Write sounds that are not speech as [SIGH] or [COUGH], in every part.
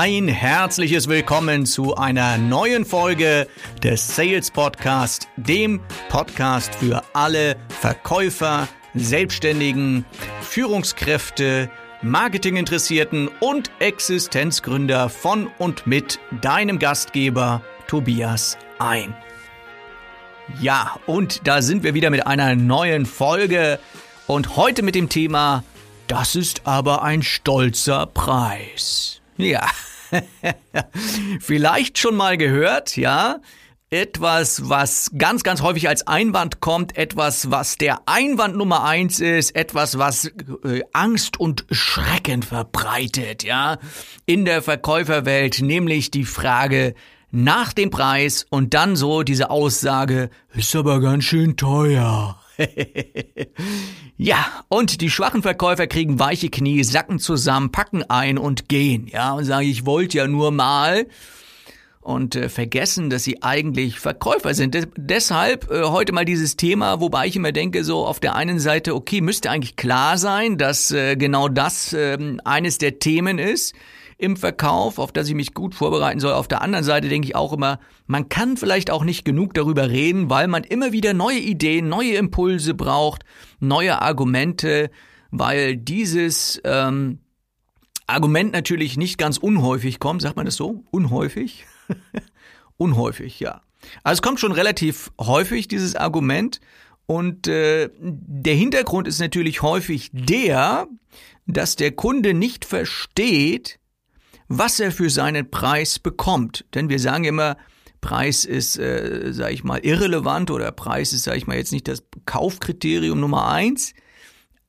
Ein herzliches Willkommen zu einer neuen Folge des Sales Podcast, dem Podcast für alle Verkäufer, Selbstständigen, Führungskräfte, Marketinginteressierten und Existenzgründer von und mit deinem Gastgeber Tobias ein. Ja, und da sind wir wieder mit einer neuen Folge und heute mit dem Thema Das ist aber ein stolzer Preis. Ja, [LAUGHS] vielleicht schon mal gehört, ja. Etwas, was ganz, ganz häufig als Einwand kommt, etwas, was der Einwand Nummer eins ist, etwas, was äh, Angst und Schrecken verbreitet, ja, in der Verkäuferwelt, nämlich die Frage nach dem Preis und dann so diese Aussage, ist aber ganz schön teuer. [LAUGHS] ja, und die schwachen Verkäufer kriegen weiche Knie, sacken zusammen, packen ein und gehen, ja, und sagen, ich wollte ja nur mal. Und äh, vergessen, dass sie eigentlich Verkäufer sind. De deshalb äh, heute mal dieses Thema, wobei ich immer denke, so auf der einen Seite, okay, müsste eigentlich klar sein, dass äh, genau das äh, eines der Themen ist, im Verkauf, auf das ich mich gut vorbereiten soll. Auf der anderen Seite denke ich auch immer, man kann vielleicht auch nicht genug darüber reden, weil man immer wieder neue Ideen, neue Impulse braucht, neue Argumente, weil dieses ähm, Argument natürlich nicht ganz unhäufig kommt. Sagt man das so? Unhäufig? [LAUGHS] unhäufig, ja. Also es kommt schon relativ häufig, dieses Argument. Und äh, der Hintergrund ist natürlich häufig der, dass der Kunde nicht versteht, was er für seinen Preis bekommt. Denn wir sagen immer, Preis ist, äh, sage ich mal, irrelevant oder Preis ist, sage ich mal, jetzt nicht das Kaufkriterium Nummer eins.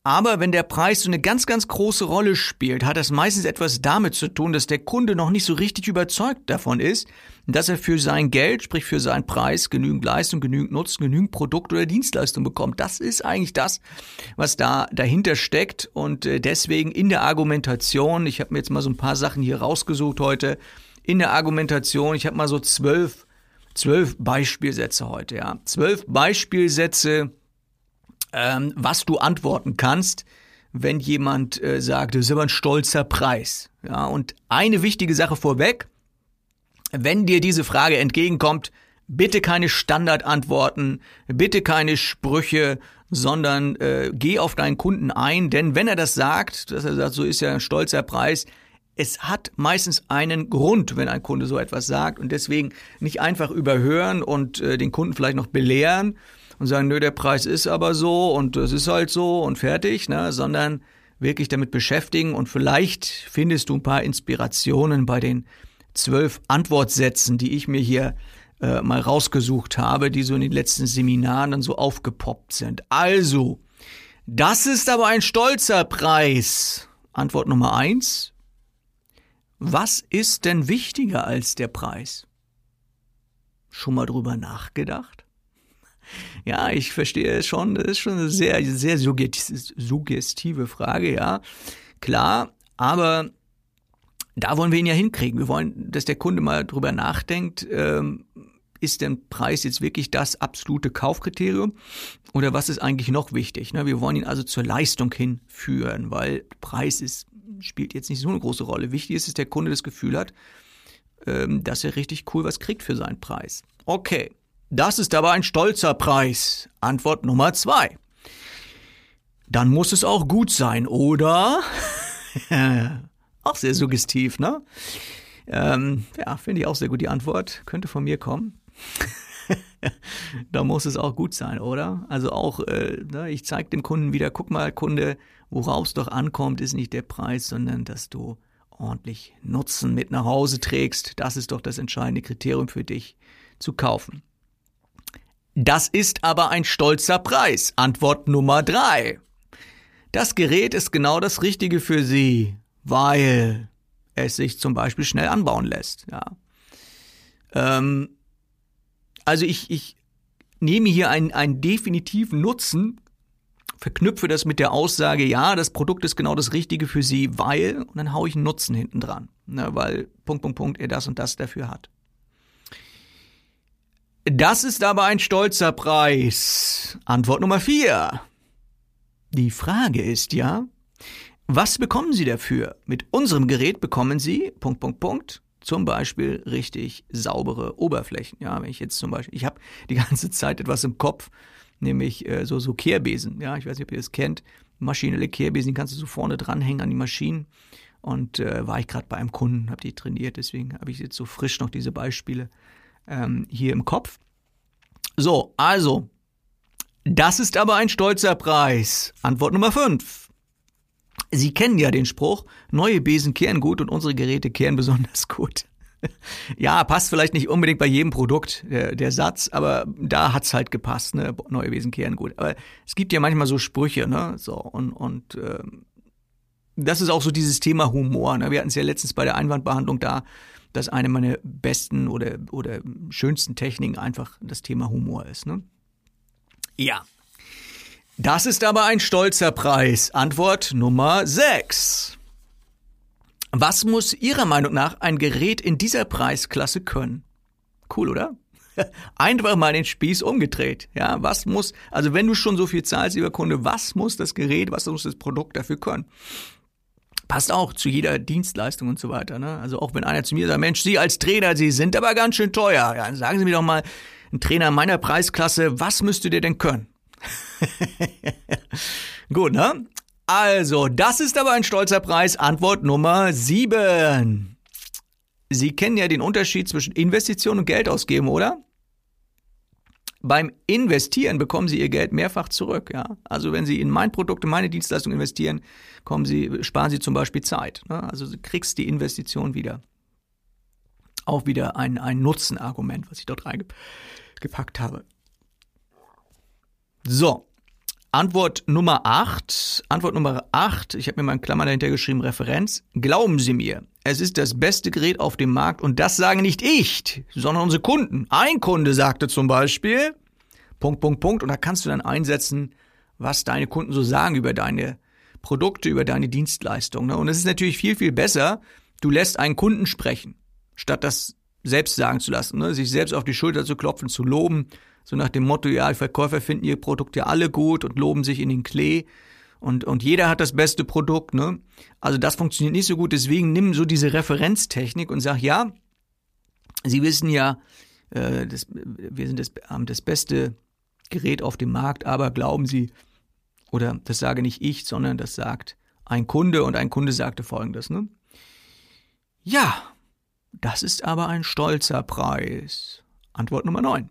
Aber wenn der Preis so eine ganz, ganz große Rolle spielt, hat das meistens etwas damit zu tun, dass der Kunde noch nicht so richtig überzeugt davon ist, dass er für sein Geld, sprich für seinen Preis, genügend Leistung, genügend Nutzen, genügend Produkt oder Dienstleistung bekommt. Das ist eigentlich das, was da dahinter steckt. Und äh, deswegen in der Argumentation, ich habe mir jetzt mal so ein paar Sachen hier rausgesucht heute, in der Argumentation, ich habe mal so zwölf, zwölf Beispielsätze heute, ja. Zwölf Beispielsätze, ähm, was du antworten kannst, wenn jemand äh, sagt, das ist aber ein stolzer Preis. Ja, und eine wichtige Sache vorweg, wenn dir diese Frage entgegenkommt, bitte keine Standardantworten, bitte keine Sprüche, sondern äh, geh auf deinen Kunden ein, denn wenn er das sagt, dass er sagt, so ist ja ein stolzer Preis, es hat meistens einen Grund, wenn ein Kunde so etwas sagt und deswegen nicht einfach überhören und äh, den Kunden vielleicht noch belehren, und sagen, nö, der Preis ist aber so und es ist halt so und fertig, ne, sondern wirklich damit beschäftigen und vielleicht findest du ein paar Inspirationen bei den zwölf Antwortsätzen, die ich mir hier äh, mal rausgesucht habe, die so in den letzten Seminaren dann so aufgepoppt sind. Also, das ist aber ein stolzer Preis. Antwort Nummer eins. Was ist denn wichtiger als der Preis? Schon mal drüber nachgedacht? Ja, ich verstehe es schon. Das ist schon eine sehr, sehr suggestive Frage, ja. Klar, aber da wollen wir ihn ja hinkriegen. Wir wollen, dass der Kunde mal drüber nachdenkt, ähm, ist denn Preis jetzt wirklich das absolute Kaufkriterium oder was ist eigentlich noch wichtig? Ne? Wir wollen ihn also zur Leistung hinführen, weil Preis ist, spielt jetzt nicht so eine große Rolle. Wichtig ist, dass der Kunde das Gefühl hat, ähm, dass er richtig cool was kriegt für seinen Preis. Okay, das ist aber ein stolzer Preis. Antwort Nummer zwei. Dann muss es auch gut sein, oder? [LAUGHS] auch sehr suggestiv, ne? Ähm, ja, finde ich auch sehr gut die Antwort. Könnte von mir kommen. [LAUGHS] da muss es auch gut sein, oder? Also auch, äh, ne, ich zeige dem Kunden wieder, guck mal, Kunde, worauf es doch ankommt, ist nicht der Preis, sondern dass du ordentlich Nutzen mit nach Hause trägst. Das ist doch das entscheidende Kriterium für dich zu kaufen. Das ist aber ein stolzer Preis. Antwort Nummer drei. Das Gerät ist genau das Richtige für Sie, weil es sich zum Beispiel schnell anbauen lässt. Ja. Ähm, also ich, ich nehme hier einen, einen definitiven Nutzen, verknüpfe das mit der Aussage, ja, das Produkt ist genau das Richtige für Sie, weil, und dann haue ich einen Nutzen hinten dran, ne, weil Punkt, Punkt, Punkt, er das und das dafür hat. Das ist aber ein stolzer Preis. Antwort Nummer vier. Die Frage ist ja, Was bekommen Sie dafür? Mit unserem Gerät bekommen Sie, Punkt, Punkt, Punkt, zum Beispiel richtig saubere Oberflächen. Ja, wenn ich jetzt zum Beispiel, ich habe die [LAUGHS] ganze Zeit etwas im Kopf, nämlich äh, so, so Kehrbesen. Ja, ich weiß nicht, ob ihr das kennt. Maschinelle Kehrbesen, die kannst du so vorne dranhängen an die Maschinen. Und äh, war ich gerade bei einem Kunden, habe die trainiert, deswegen habe ich jetzt so frisch noch diese Beispiele ähm, hier im Kopf. So, also, das ist aber ein stolzer Preis. Antwort Nummer 5. Sie kennen ja den Spruch, neue Besen kehren gut und unsere Geräte kehren besonders gut. [LAUGHS] Ja, passt vielleicht nicht unbedingt bei jedem Produkt der, der Satz, aber da hat's halt gepasst, ne? Neue Besen kehren gut. Aber es gibt ja manchmal so Sprüche, ne? So und und ähm, das ist auch so dieses Thema Humor. Ne? Wir hatten es ja letztens bei der Einwandbehandlung da, dass eine meiner besten oder oder schönsten Techniken einfach das Thema Humor ist. Ne? Ja, das ist aber ein stolzer Preis. Antwort Nummer 6. Was muss Ihrer Meinung nach ein Gerät in dieser Preisklasse können? Cool, oder? [LAUGHS] Einfach mal den Spieß umgedreht. Ja, was muss, also wenn du schon so viel zahlst, lieber Kunde, was muss das Gerät, was muss das Produkt dafür können? Passt auch zu jeder Dienstleistung und so weiter. Ne? Also auch wenn einer zu mir sagt, Mensch, Sie als Trainer, Sie sind aber ganz schön teuer. Ja, sagen Sie mir doch mal, ein Trainer meiner Preisklasse, was müsste der denn können? [LAUGHS] Gut, ne? Also, das ist aber ein stolzer Preis. Antwort Nummer 7. Sie kennen ja den Unterschied zwischen Investition und Geld ausgeben, oder? Beim Investieren bekommen Sie Ihr Geld mehrfach zurück. Ja? Also wenn Sie in mein Produkt, in meine Dienstleistung investieren, kommen Sie, sparen Sie zum Beispiel Zeit. Ne? Also du kriegst die Investition wieder. Auch wieder ein, ein Nutzenargument, was ich dort reingepackt habe. So, Antwort Nummer 8. Antwort Nummer 8. Ich habe mir mal in Klammern dahinter geschrieben, Referenz. Glauben Sie mir, es ist das beste Gerät auf dem Markt und das sagen nicht ich, sondern unsere Kunden. Ein Kunde sagte zum Beispiel, Punkt, Punkt, Punkt, und da kannst du dann einsetzen, was deine Kunden so sagen über deine Produkte, über deine Dienstleistung. Ne? Und es ist natürlich viel, viel besser, du lässt einen Kunden sprechen, statt das selbst sagen zu lassen, ne? sich selbst auf die Schulter zu klopfen, zu loben so nach dem Motto, ja, die Verkäufer finden ihr Produkt ja alle gut und loben sich in den Klee. Und, und jeder hat das beste Produkt, ne? Also das funktioniert nicht so gut. Deswegen nimm so diese Referenztechnik und sag, ja, Sie wissen ja, äh, das, wir sind das, haben das beste Gerät auf dem Markt, aber glauben Sie, oder das sage nicht ich, sondern das sagt ein Kunde und ein Kunde sagte folgendes, ne? Ja, das ist aber ein stolzer Preis. Antwort Nummer 9.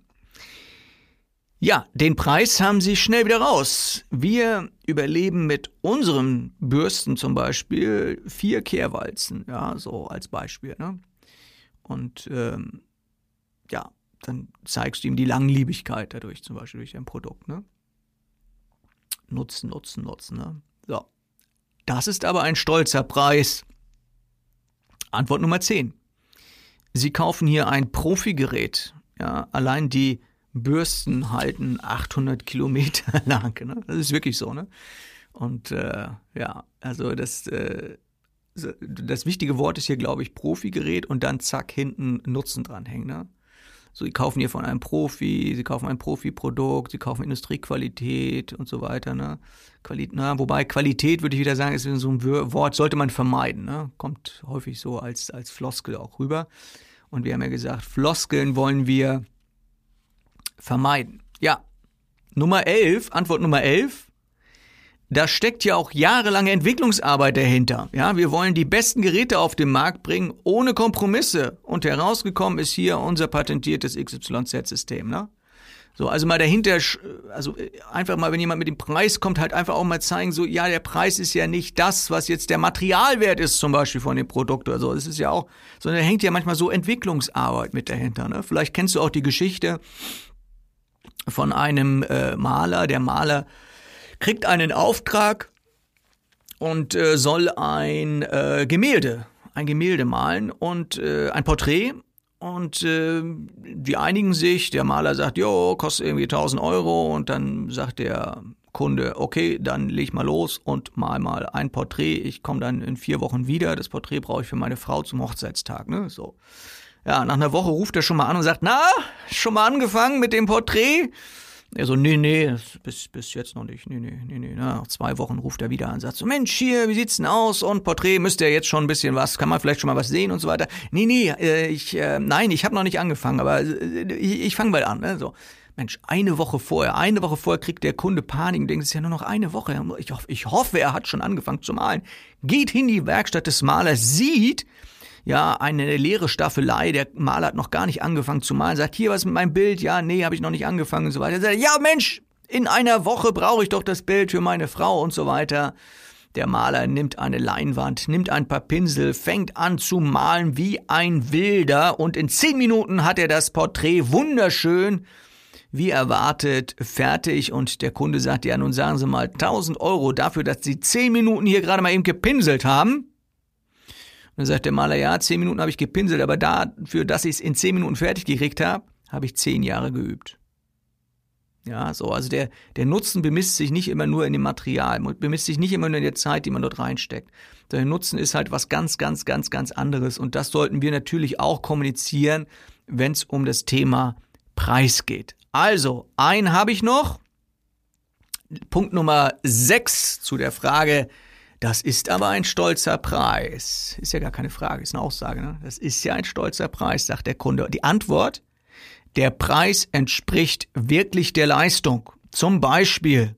Ja, den Preis haben sie schnell wieder raus. Wir überleben mit unseren Bürsten zum Beispiel vier Kehrwalzen, ja, so als Beispiel. Ne? Und ähm, ja, dann zeigst du ihm die Langlebigkeit dadurch, zum Beispiel durch dein Produkt. Ne? Nutzen, nutzen, nutzen. Ne? So. Das ist aber ein stolzer Preis. Antwort Nummer 10. Sie kaufen hier ein Profigerät. Ja, allein die Bürsten halten 800 Kilometer [LAUGHS] lang. Ne? Das ist wirklich so. Ne? Und äh, ja, also das, äh, das wichtige Wort ist hier, glaube ich, Profi-Gerät und dann zack, hinten Nutzen dranhängen. Ne? So, sie kaufen hier von einem Profi, sie kaufen ein Profi-Produkt, sie kaufen Industriequalität und so weiter. Ne? Quali na, wobei Qualität, würde ich wieder sagen, ist so ein Wort, sollte man vermeiden. Ne? Kommt häufig so als, als Floskel auch rüber. Und wir haben ja gesagt, Floskeln wollen wir vermeiden? Ja. Nummer 11, Antwort Nummer 11. Da steckt ja auch jahrelange Entwicklungsarbeit dahinter. Ja, wir wollen die besten Geräte auf den Markt bringen, ohne Kompromisse. Und herausgekommen ist hier unser patentiertes XYZ-System, ne? So, also mal dahinter, also äh, einfach mal, wenn jemand mit dem Preis kommt, halt einfach auch mal zeigen, so, ja, der Preis ist ja nicht das, was jetzt der Materialwert ist, zum Beispiel von dem Produkt oder so. Das ist ja auch, sondern da hängt ja manchmal so Entwicklungsarbeit mit dahinter, ne? Vielleicht kennst du auch die Geschichte, von einem äh, Maler. Der Maler kriegt einen Auftrag und äh, soll ein äh, Gemälde, ein Gemälde malen und äh, ein Porträt. Und äh, die einigen sich, der Maler sagt, jo, kostet irgendwie 1000 Euro und dann sagt der Kunde, okay, dann leg mal los und mal mal ein Porträt. Ich komme dann in vier Wochen wieder. Das Porträt brauche ich für meine Frau zum Hochzeitstag. Ne? So. Ja, nach einer Woche ruft er schon mal an und sagt, na, schon mal angefangen mit dem Porträt? Er so, nee, nee, bis, bis jetzt noch nicht. Nee, nee, nee, nee. Nach zwei Wochen ruft er wieder an sagt so, Mensch, hier, wie sieht's denn aus? Und Porträt, müsste ja jetzt schon ein bisschen was, kann man vielleicht schon mal was sehen und so weiter. Nee, nee, äh, ich, äh, nein, ich habe noch nicht angefangen, aber äh, ich, ich fange bald an. Ne? So. Mensch, eine Woche vorher, eine Woche vorher kriegt der Kunde Panik und denkt, es ist ja nur noch eine Woche. Ich hoffe, ich hoffe, er hat schon angefangen zu malen. Geht in die Werkstatt des Malers, sieht, ja, eine leere Staffelei, der Maler hat noch gar nicht angefangen zu malen, sagt, hier, was mit meinem Bild? Ja, nee, habe ich noch nicht angefangen und so weiter. Sagt, ja, Mensch, in einer Woche brauche ich doch das Bild für meine Frau und so weiter. Der Maler nimmt eine Leinwand, nimmt ein paar Pinsel, fängt an zu malen wie ein Wilder und in zehn Minuten hat er das Porträt wunderschön wie erwartet fertig und der Kunde sagt, ja nun sagen Sie mal 1000 Euro dafür, dass Sie zehn Minuten hier gerade mal eben gepinselt haben. Dann sagt der Maler, ja, zehn Minuten habe ich gepinselt, aber dafür, dass ich es in zehn Minuten fertig gekriegt habe, habe ich zehn Jahre geübt. Ja, so, also der, der Nutzen bemisst sich nicht immer nur in dem Material, bemisst sich nicht immer nur in der Zeit, die man dort reinsteckt. Der Nutzen ist halt was ganz, ganz, ganz, ganz anderes und das sollten wir natürlich auch kommunizieren, wenn es um das Thema Preis geht. Also, einen habe ich noch. Punkt Nummer sechs zu der Frage, das ist aber ein stolzer Preis. Ist ja gar keine Frage, ist eine Aussage. Ne? Das ist ja ein stolzer Preis, sagt der Kunde. Die Antwort, der Preis entspricht wirklich der Leistung. Zum Beispiel,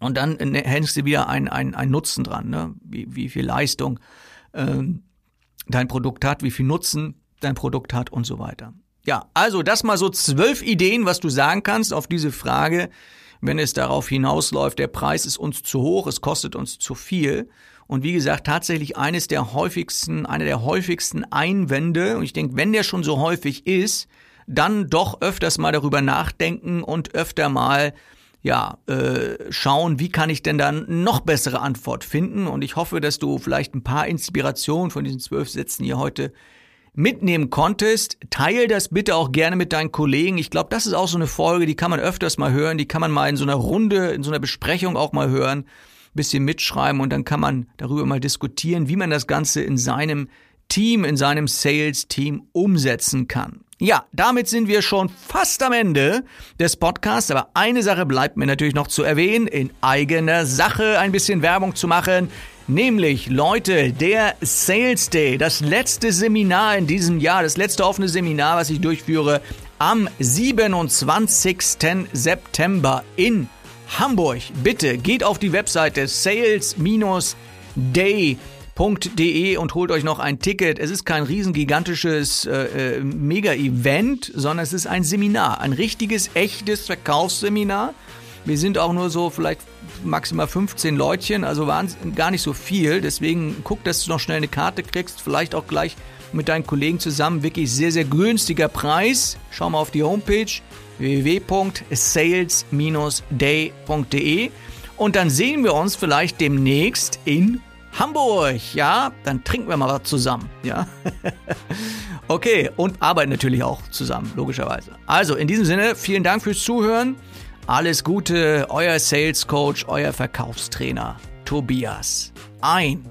und dann hängst du wieder ein, ein, ein Nutzen dran, ne? wie, wie viel Leistung ähm, dein Produkt hat, wie viel Nutzen dein Produkt hat und so weiter. Ja, also das mal so zwölf Ideen, was du sagen kannst auf diese Frage, wenn es darauf hinausläuft, der Preis ist uns zu hoch, es kostet uns zu viel. Und wie gesagt, tatsächlich eines der häufigsten, einer der häufigsten Einwände, und ich denke, wenn der schon so häufig ist, dann doch öfters mal darüber nachdenken und öfter mal ja, äh, schauen, wie kann ich denn dann noch bessere Antwort finden. Und ich hoffe, dass du vielleicht ein paar Inspirationen von diesen zwölf Sätzen hier heute mitnehmen konntest, teil das bitte auch gerne mit deinen Kollegen. Ich glaube, das ist auch so eine Folge, die kann man öfters mal hören, die kann man mal in so einer Runde, in so einer Besprechung auch mal hören, bisschen mitschreiben und dann kann man darüber mal diskutieren, wie man das Ganze in seinem Team, in seinem Sales-Team umsetzen kann. Ja, damit sind wir schon fast am Ende des Podcasts, aber eine Sache bleibt mir natürlich noch zu erwähnen, in eigener Sache ein bisschen Werbung zu machen. Nämlich, Leute, der Sales Day, das letzte Seminar in diesem Jahr, das letzte offene Seminar, was ich durchführe, am 27. September in Hamburg. Bitte geht auf die Webseite sales-day.de und holt euch noch ein Ticket. Es ist kein riesengigantisches äh, äh, Mega-Event, sondern es ist ein Seminar, ein richtiges, echtes Verkaufsseminar. Wir sind auch nur so vielleicht maximal 15 Leutchen, also waren gar nicht so viel. Deswegen guck, dass du noch schnell eine Karte kriegst, vielleicht auch gleich mit deinen Kollegen zusammen. Wirklich sehr, sehr günstiger Preis. Schau mal auf die Homepage www.sales-day.de und dann sehen wir uns vielleicht demnächst in Hamburg, ja? Dann trinken wir mal was zusammen, ja? [LAUGHS] okay, und arbeiten natürlich auch zusammen, logischerweise. Also, in diesem Sinne, vielen Dank fürs Zuhören. Alles Gute, euer Sales Coach, euer Verkaufstrainer Tobias. Ein.